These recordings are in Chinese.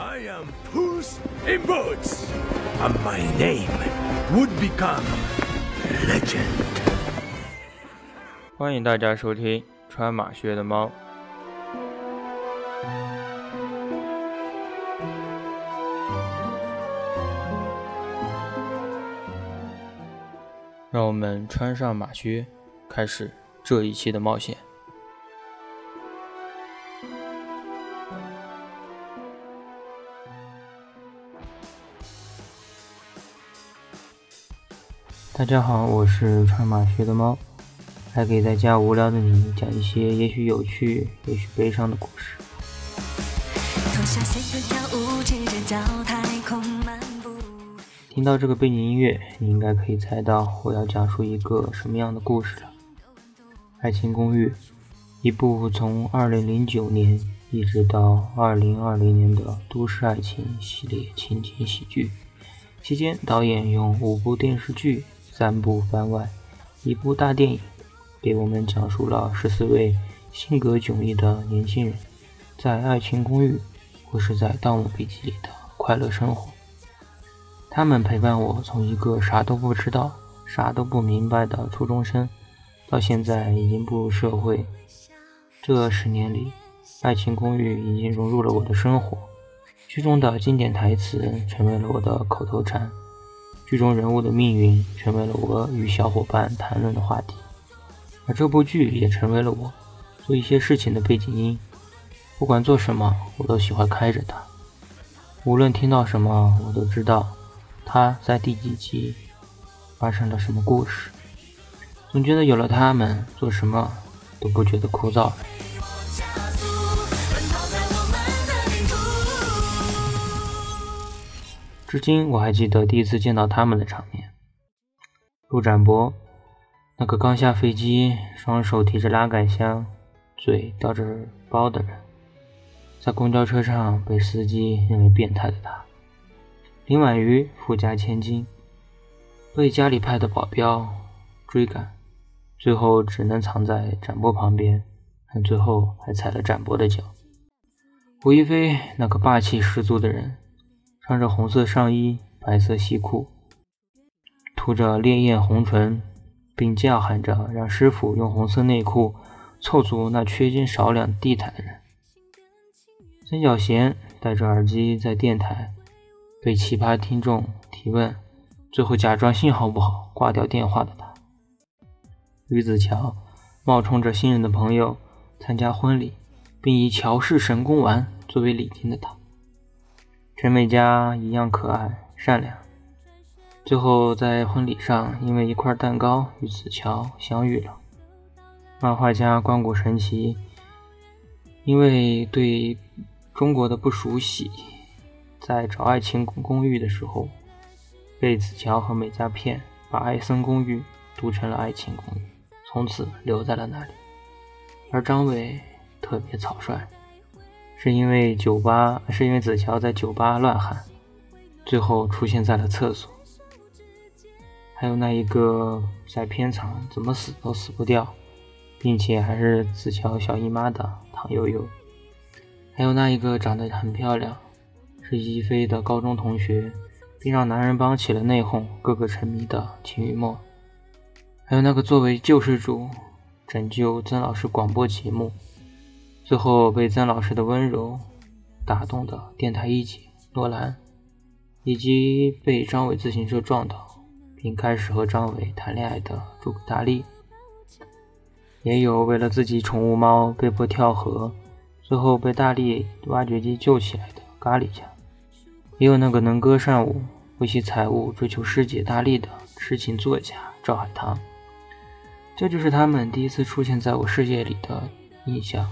I am Puss in Boots, and my name would become legend. 欢迎大家收听穿马靴的猫。让我们穿上马靴，开始这一期的冒险。大家好，我是穿马靴的猫，来给在家无聊的你讲一些也许有趣、也许悲伤的故事。听到这个背景音乐，你应该可以猜到我要讲述一个什么样的故事了。《爱情公寓》，一部从2009年一直到2020年的都市爱情系列情景喜剧，期间导演用五部电视剧、三部番外、一部大电影，给我们讲述了十四位性格迥异的年轻人在《爱情公寓》或是在《盗墓笔记》里的快乐生活。他们陪伴我从一个啥都不知道、啥都不明白的初中生，到现在已经步入社会。这十年里，《爱情公寓》已经融入了我的生活，剧中的经典台词成为了我的口头禅，剧中人物的命运成为了我与小伙伴谈论的话题，而这部剧也成为了我做一些事情的背景音。不管做什么，我都喜欢开着它，无论听到什么，我都知道。它在第几集发生了什么故事？总觉得有了他们，做什么都不觉得枯燥。至今我还记得第一次见到他们的场面：陆展博，那个刚下飞机、双手提着拉杆箱、嘴叼着包的人，在公交车上被司机认为变态的他。林婉瑜富家千金，被家里派的保镖追赶，最后只能藏在展博旁边，但最后还踩了展博的脚。胡一菲那个霸气十足的人，穿着红色上衣、白色西裤，涂着烈焰红唇，并叫喊着让师傅用红色内裤凑足那缺斤少两地毯的人。曾小贤戴着耳机在电台。被奇葩听众提问，最后假装信号不好挂掉电话的他；吕子乔冒充着新人的朋友参加婚礼，并以乔氏神功丸作为礼金的他；陈美嘉一样可爱善良，最后在婚礼上因为一块蛋糕与子乔相遇了；漫画家关谷神奇因为对中国的不熟悉。在找爱情公寓的时候，被子乔和美嘉骗，把爱森公寓读成了爱情公寓，从此留在了那里。而张伟特别草率，是因为酒吧，是因为子乔在酒吧乱喊，最后出现在了厕所。还有那一个在片场怎么死都死不掉，并且还是子乔小姨妈的唐悠悠，还有那一个长得很漂亮。是一菲的高中同学，并让男人帮起了内讧，个个沉迷的秦雨墨，还有那个作为救世主拯救曾老师广播节目，最后被曾老师的温柔打动的电台一姐诺兰，以及被张伟自行车撞倒并开始和张伟谈恋爱的诸葛大力，也有为了自己宠物猫被迫跳河，最后被大力挖掘机救起来的咖喱酱。也有那个能歌善舞、不惜财物追求师姐大力的痴情作家赵海棠，这就是他们第一次出现在我世界里的印象。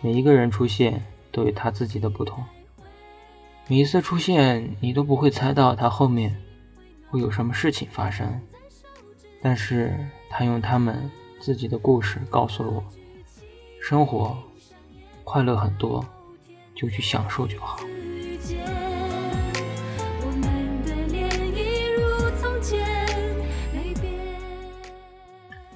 每一个人出现都有他自己的不同，每一次出现你都不会猜到他后面会有什么事情发生，但是他用他们自己的故事告诉了我：生活快乐很多，就去享受就好。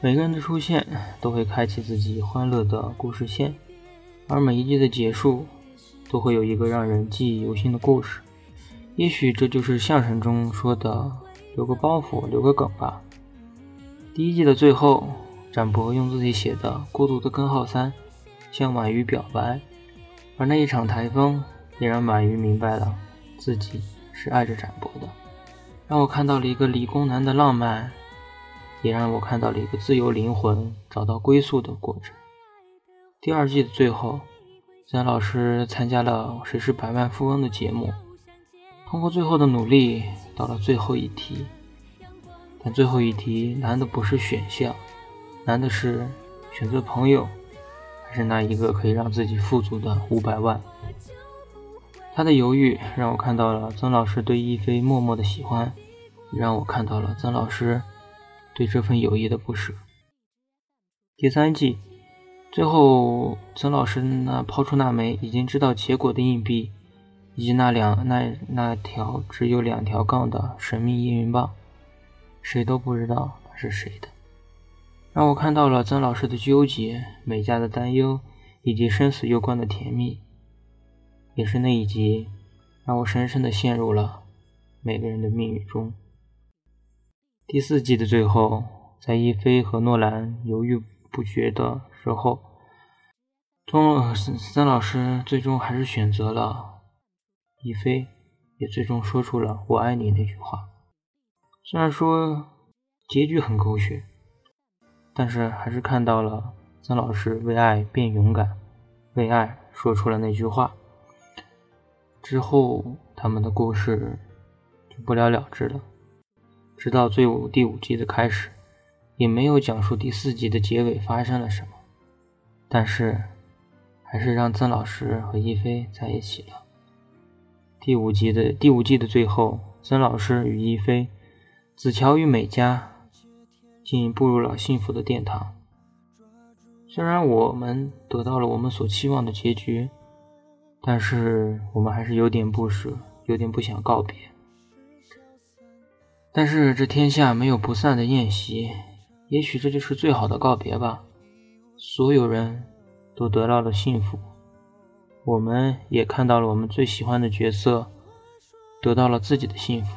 每个人的出现都会开启自己欢乐的故事线，而每一季的结束都会有一个让人记忆犹新的故事。也许这就是相声中说的“留个包袱，留个梗”吧。第一季的最后，展博用自己写的《孤独的根号三》向马鱼表白，而那一场台风也让满鱼明白了自己是爱着展博的，让我看到了一个理工男的浪漫，也让我看到了一个自由灵魂找到归宿的过程。第二季的最后，曾老师参加了《谁是百万富翁》的节目。通过最后的努力，到了最后一题，但最后一题难的不是选项，难的是选择朋友，还是那一个可以让自己富足的五百万。他的犹豫让我看到了曾老师对一菲默默的喜欢，也让我看到了曾老师对这份友谊的不舍。第三季最后，曾老师那抛出那枚已经知道结果的硬币。以及那两那那条只有两条杠的神秘验孕棒，谁都不知道它是谁的，让我看到了曾老师的纠结、美嘉的担忧以及生死攸关的甜蜜。也是那一集，让我深深的陷入了每个人的命运中。第四季的最后，在一菲和诺兰犹豫不决的时候，钟曾老师最终还是选择了。亦菲也最终说出了“我爱你”那句话。虽然说结局很狗血，但是还是看到了曾老师为爱变勇敢，为爱说出了那句话。之后他们的故事就不了了之了。直到最五第五季的开始，也没有讲述第四集的结尾发生了什么。但是，还是让曾老师和一菲在一起了。第五集的第五季的最后，曾老师与一菲、子乔与美嘉，竟步入了幸福的殿堂。虽然我们得到了我们所期望的结局，但是我们还是有点不舍，有点不想告别。但是这天下没有不散的宴席，也许这就是最好的告别吧。所有人都得到了幸福。我们也看到了我们最喜欢的角色得到了自己的幸福，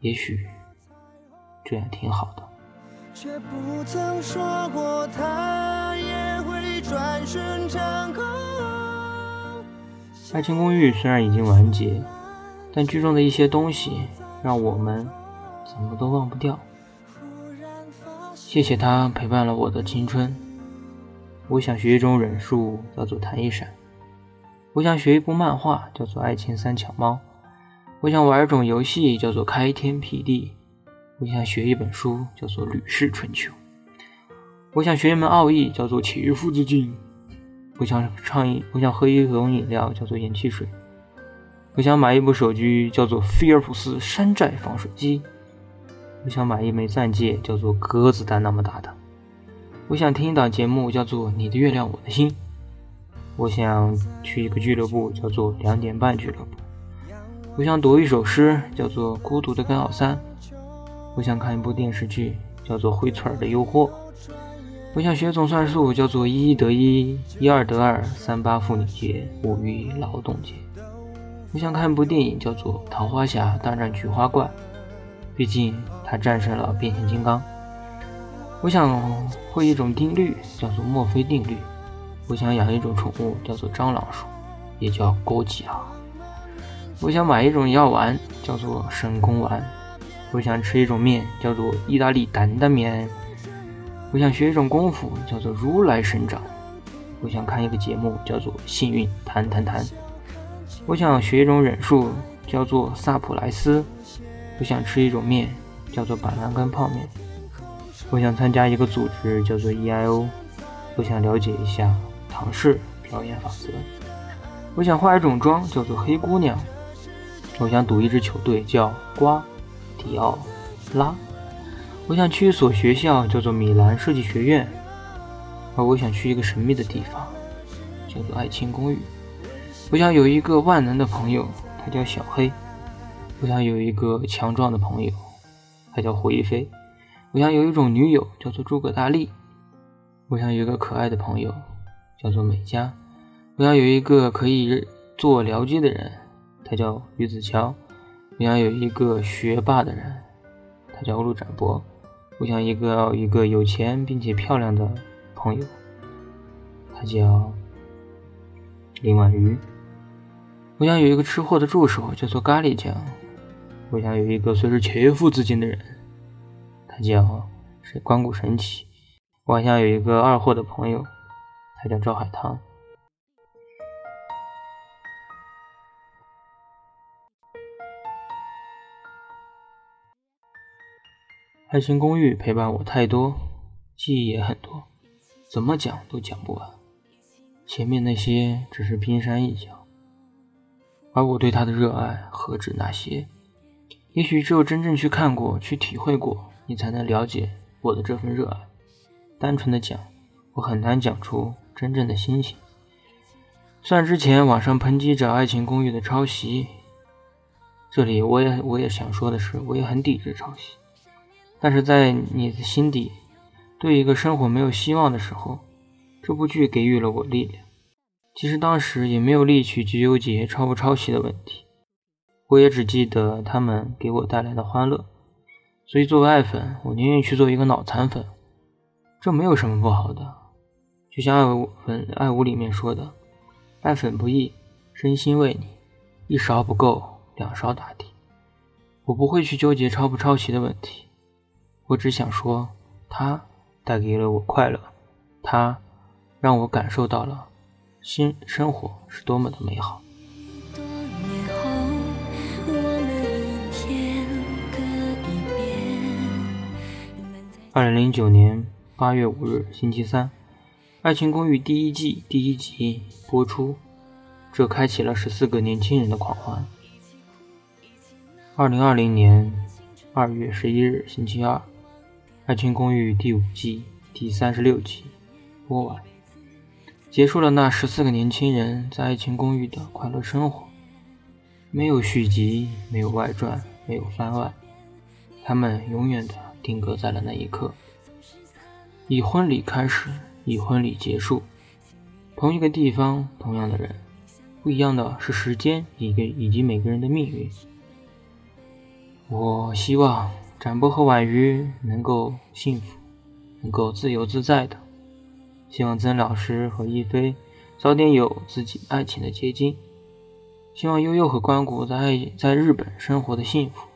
也许这样挺好的。爱情公寓虽然已经完结，但剧中的一些东西让我们怎么都忘不掉。谢谢他陪伴了我的青春。我想学一种忍术，叫做弹一闪；我想学一部漫画，叫做《爱情三巧猫》；我想玩一种游戏，叫做开天辟地；我想学一本书，叫做《吕氏春秋》；我想学一门奥义，叫做《切腹之劲》；我想唱一，我想喝一种饮料，叫做盐汽水；我想买一部手机，叫做菲尔普斯山寨防水机；我想买一枚钻戒，叫做鸽子蛋那么大的。我想听一档节目，叫做《你的月亮我的心》。我想去一个俱乐部，叫做两点半俱乐部。我想读一首诗，叫做《孤独的根号三》。我想看一部电视剧，叫做《灰村儿的诱惑》。我想学总算术，叫做一一得一，一二得二，三八妇女节，五一劳动节。我想看一部电影，叫做《桃花侠大战菊花怪》，毕竟他战胜了变形金刚。我想会一种定律，叫做墨菲定律。我想养一种宠物，叫做蟑螂鼠，也叫枸杞啊。我想买一种药丸，叫做神功丸。我想吃一种面，叫做意大利担担面。我想学一种功夫，叫做如来神掌。我想看一个节目，叫做幸运弹弹弹。我想学一种忍术，叫做萨普莱斯。我想吃一种面，叫做板蓝根泡面。我想参加一个组织，叫做 EIO。我想了解一下唐氏表演法则。我想化一种妆，叫做黑姑娘。我想赌一支球队，叫瓜迪奥拉。我想去一所学校，叫做米兰设计学院。而我想去一个神秘的地方，叫做爱情公寓。我想有一个万能的朋友，他叫小黑。我想有一个强壮的朋友，他叫胡一菲。我想有一种女友叫做诸葛大力，我想有一个可爱的朋友叫做美嘉，我想有一个可以做僚机的人，他叫于子乔。我想有一个学霸的人，他叫陆展博。我想一个一个有钱并且漂亮的朋友，他叫林婉瑜。我想有一个吃货的助手，叫做咖喱酱。我想有一个随时切腹自尽的人，他叫是关谷神奇。我还想有一个二货的朋友，他叫赵海棠。爱情公寓陪伴我太多，记忆也很多，怎么讲都讲不完。前面那些只是冰山一角，而我对他的热爱何止那些？也许只有真正去看过、去体会过，你才能了解我的这份热爱。单纯的讲，我很难讲出真正的心情。虽然之前网上抨击着《爱情公寓》的抄袭，这里我也我也想说的是，我也很抵制抄袭。但是在你的心底，对一个生活没有希望的时候，这部剧给予了我力量。其实当时也没有力气去纠结抄不抄袭的问题，我也只记得他们给我带来的欢乐。所以作为爱粉，我宁愿去做一个脑残粉，这没有什么不好的。就像爱粉爱屋里面说的：“爱粉不易，真心为你，一勺不够，两勺打底。”我不会去纠结抄不抄袭的问题。我只想说，他带给了我快乐，他让我感受到了新生活是多么的美好。二零零九年八月五日星期三，《爱情公寓》第一季第一集播出，这开启了十四个年轻人的狂欢。二零二零年二月十一日星期二。《爱情公寓》第五季第三十六集播完，结束了那十四个年轻人在爱情公寓的快乐生活。没有续集，没有外传，没有番外，他们永远的定格在了那一刻。以婚礼开始，以婚礼结束，同一个地方，同样的人，不一样的是时间，以及以及每个人的命运。我希望。展博和婉瑜能够幸福，能够自由自在的。希望曾老师和一菲早点有自己爱情的结晶。希望悠悠和关谷在在日本生活的幸福，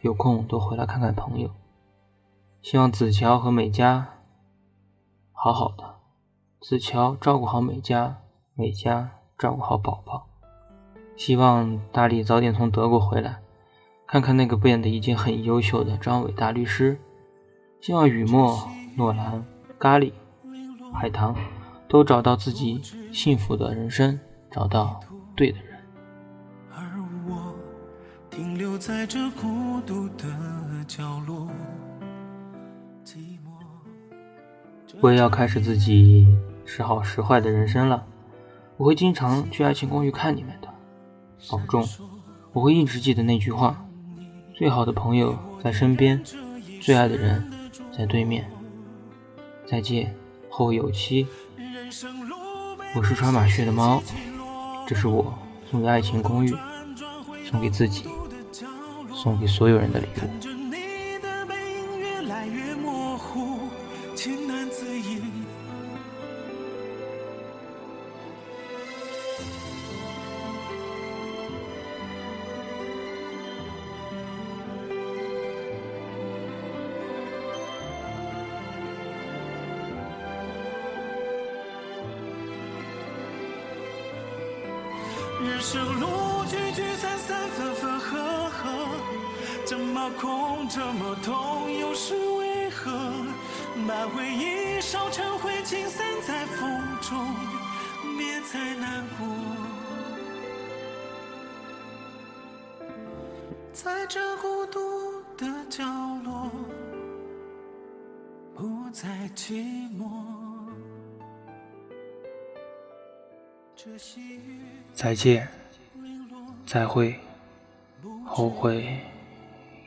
有空多回来看看朋友。希望子乔和美嘉好好的，子乔照顾好美嘉，美嘉照顾好宝宝。希望大力早点从德国回来。看看那个变得已经很优秀的张伟大律师，希望雨墨、诺兰、咖喱、海棠都找到自己幸福的人生，找到对的人。而我停留在这孤独的角落，我也要开始自己时好时坏的人生了。我会经常去爱情公寓看你们的，保重。我会一直记得那句话。最好的朋友在身边，最爱的人在对面。再见，后会有期。我是穿马靴的猫，这是我送给爱情公寓，送给自己，送给所有人的礼物。分分合合，这么空这么痛，又是为何？把回忆烧成灰烬，散在风中，别再难过。在这孤独的角落，不再寂寞。再见，再会，后会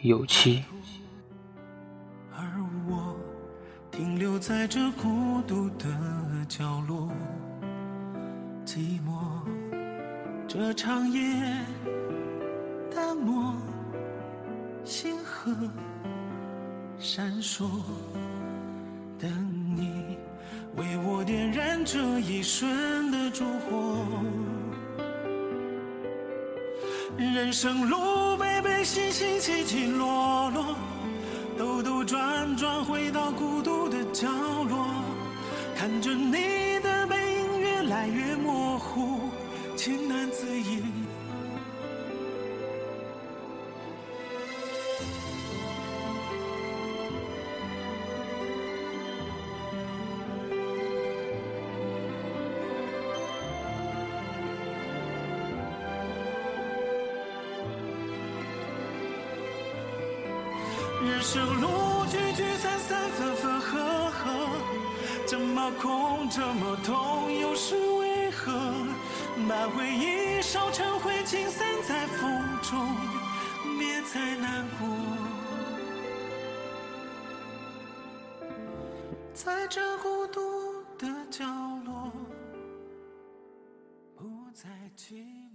有期。而我停留在这孤独的角落。寂寞，这长夜淡漠，星河闪烁，等你为我点燃这一瞬的烛火。人生路悲悲喜喜起起落落，兜兜转转回到孤独的角落，看着你的背影越来越模糊，情难自已。生路聚聚散散，分分合合，这么空，这么痛，又是为何？把回忆烧成灰烬，散在风中，别再难过。在这孤独的角落，不再寂寞。